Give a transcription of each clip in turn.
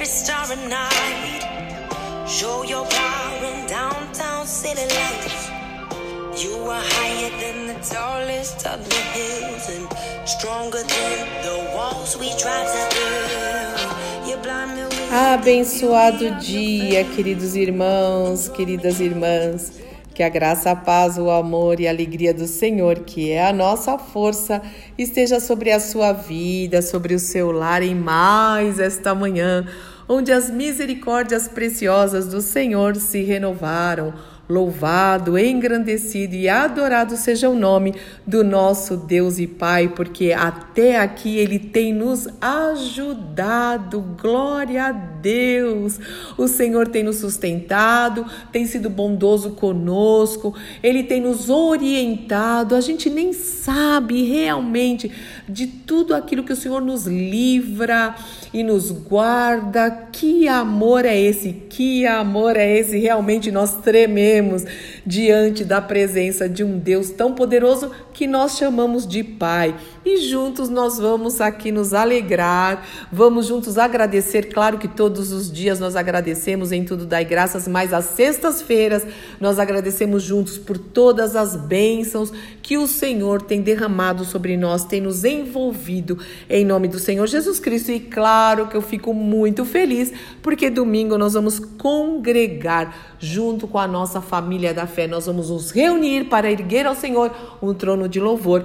every starry night. Show your power in downtown city lights. You are higher than the tallest of the hills and stronger than the walls we. You blind me Abençoado dia, queridos irmãos, queridas irmãs. Que a graça, a paz, o amor e a alegria do Senhor, que é a nossa força, esteja sobre a sua vida, sobre o seu lar em mais esta manhã, onde as misericórdias preciosas do Senhor se renovaram. Louvado, engrandecido e adorado seja o nome do nosso Deus e Pai, porque até aqui Ele tem nos ajudado. Glória a Deus! O Senhor tem nos sustentado, tem sido bondoso conosco, Ele tem nos orientado. A gente nem sabe realmente de tudo aquilo que o Senhor nos livra e nos guarda. Que amor é esse? Que amor é esse? Realmente nós trememos diante da presença de um Deus tão poderoso que nós chamamos de Pai. E juntos nós vamos aqui nos alegrar, vamos juntos agradecer. Claro que todos os dias nós agradecemos em tudo dai graças, mas às sextas-feiras nós agradecemos juntos por todas as bênçãos que o Senhor tem derramado sobre nós, tem nos envolvido em nome do Senhor Jesus Cristo. E claro que eu fico muito feliz porque domingo nós vamos congregar junto com a nossa família da fé. Nós vamos nos reunir para erguer ao Senhor um trono de louvor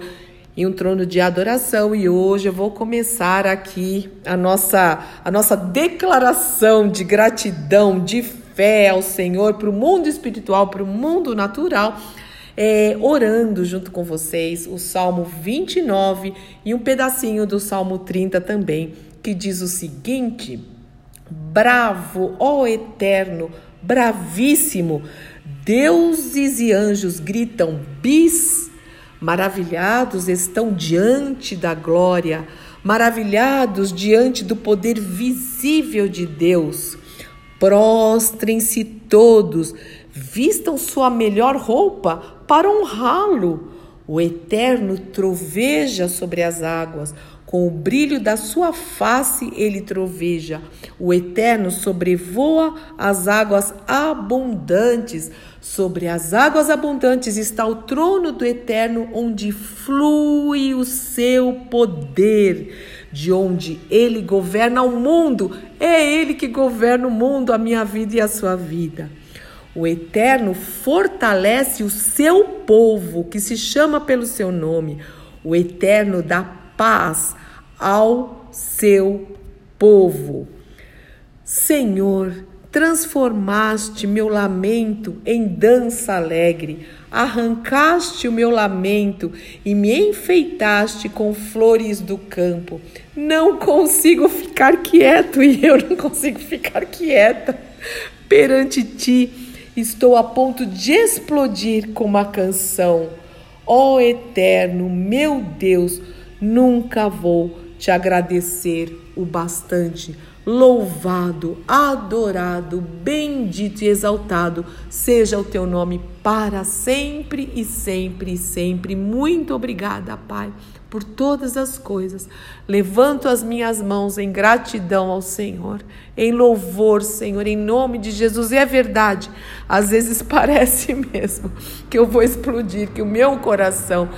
e um trono de adoração. E hoje eu vou começar aqui a nossa, a nossa declaração de gratidão, de fé ao Senhor para o mundo espiritual, para o mundo natural. É, orando junto com vocês o Salmo 29 e um pedacinho do Salmo 30 também, que diz o seguinte: Bravo, ó Eterno, bravíssimo, deuses e anjos gritam bis Maravilhados estão diante da glória, maravilhados diante do poder visível de Deus. Prostrem-se todos, vistam sua melhor roupa para honrá-lo. O Eterno troveja sobre as águas, com o brilho da sua face ele troveja. O Eterno sobrevoa as águas abundantes. Sobre as águas abundantes está o trono do Eterno, onde flui o seu poder. De onde ele governa o mundo. É ele que governa o mundo, a minha vida e a sua vida. O Eterno fortalece o seu povo, que se chama pelo seu nome. O Eterno dá paz ao seu povo. Senhor, transformaste meu lamento em dança alegre, arrancaste o meu lamento e me enfeitaste com flores do campo. Não consigo ficar quieto e eu não consigo ficar quieta perante ti. Estou a ponto de explodir com uma canção. Ó oh, eterno, meu Deus, nunca vou te agradecer o bastante. Louvado, adorado, bendito e exaltado seja o teu nome para sempre e sempre e sempre. Muito obrigada, Pai, por todas as coisas. Levanto as minhas mãos em gratidão ao Senhor, em louvor, Senhor, em nome de Jesus. E é verdade, às vezes parece mesmo que eu vou explodir, que o meu coração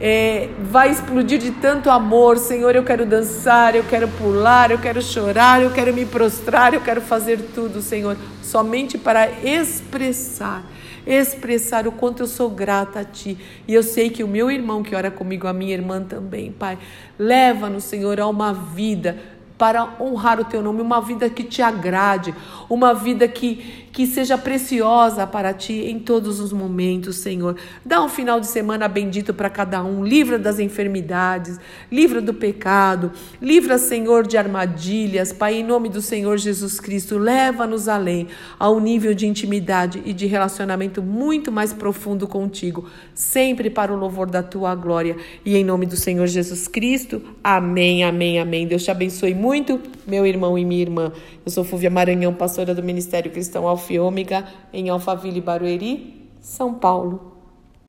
é, vai explodir de tanto amor. Senhor, eu quero dançar, eu quero pular, eu quero chorar, eu quero me prostrar, eu quero fazer tudo, Senhor, somente para expressar expressar o quanto eu sou grata a Ti. E eu sei que o meu irmão que ora comigo, a minha irmã também, Pai, leva-nos, Senhor, a uma vida para honrar o teu nome, uma vida que te agrade, uma vida que, que seja preciosa para ti em todos os momentos, Senhor. Dá um final de semana bendito para cada um, livra das enfermidades, livra do pecado, livra, Senhor, de armadilhas, Pai, em nome do Senhor Jesus Cristo, leva-nos além, a um nível de intimidade e de relacionamento muito mais profundo contigo, sempre para o louvor da tua glória. E em nome do Senhor Jesus Cristo, amém, amém, amém. Deus te abençoe muito, meu irmão e minha irmã. Eu sou Fúvia Maranhão, pastora do Ministério Cristão Alfa e Ômega, em Alphaville, Barueri, São Paulo.